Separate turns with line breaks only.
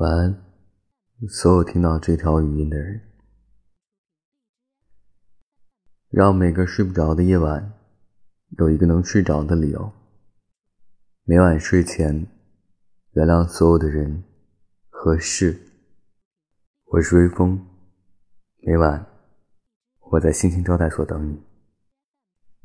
晚安所有听到这条语音的人让每个睡不着的夜晚有一个能睡着的理由。每晚睡前原谅所有的人和事。我是微风每晚我在星星招待所等你。